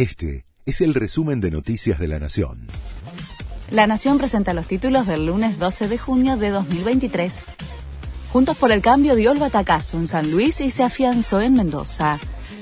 Este es el resumen de Noticias de la Nación. La Nación presenta los títulos del lunes 12 de junio de 2023. Juntos por el Cambio dio el batacazo en San Luis y se afianzó en Mendoza.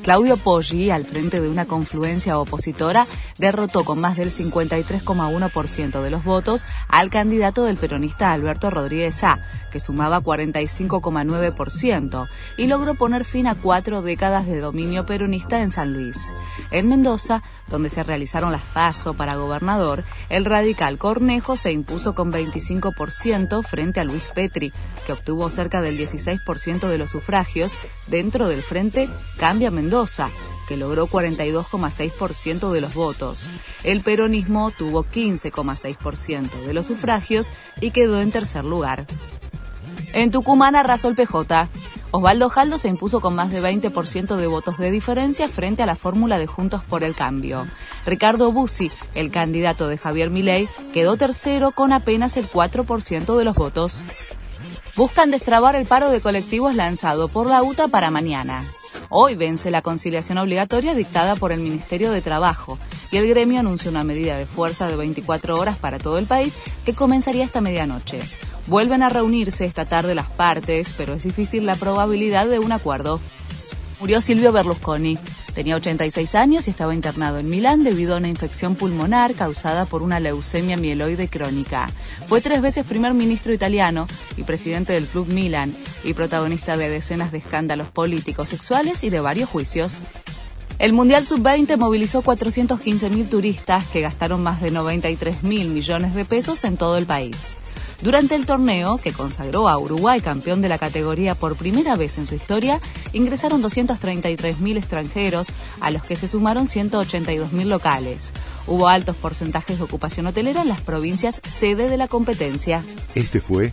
Claudio Poggi, al frente de una confluencia opositora, derrotó con más del 53,1% de los votos al candidato del peronista Alberto Rodríguez A, que sumaba 45,9%, y logró poner fin a cuatro décadas de dominio peronista en San Luis. En Mendoza, donde se realizaron las PASO para gobernador, el radical Cornejo se impuso con 25% frente a Luis Petri, que obtuvo cerca del 16% de los sufragios dentro del Frente Cambia Mendoza que logró 42,6% de los votos. El peronismo tuvo 15,6% de los sufragios y quedó en tercer lugar. En Tucumán arrasó el PJ. Osvaldo Jaldo se impuso con más de 20% de votos de diferencia frente a la fórmula de Juntos por el Cambio. Ricardo Bussi, el candidato de Javier Milei, quedó tercero con apenas el 4% de los votos. Buscan destrabar el paro de colectivos lanzado por la UTA para mañana. Hoy vence la conciliación obligatoria dictada por el Ministerio de Trabajo y el gremio anunció una medida de fuerza de 24 horas para todo el país que comenzaría esta medianoche. Vuelven a reunirse esta tarde las partes, pero es difícil la probabilidad de un acuerdo. Murió Silvio Berlusconi. Tenía 86 años y estaba internado en Milán debido a una infección pulmonar causada por una leucemia mieloide crónica. Fue tres veces primer ministro italiano y presidente del Club Milan y protagonista de decenas de escándalos políticos, sexuales y de varios juicios. El Mundial Sub-20 movilizó 415.000 turistas que gastaron más de 93.000 millones de pesos en todo el país. Durante el torneo, que consagró a Uruguay campeón de la categoría por primera vez en su historia, ingresaron 233.000 extranjeros, a los que se sumaron 182.000 locales. Hubo altos porcentajes de ocupación hotelera en las provincias sede de la competencia. Este fue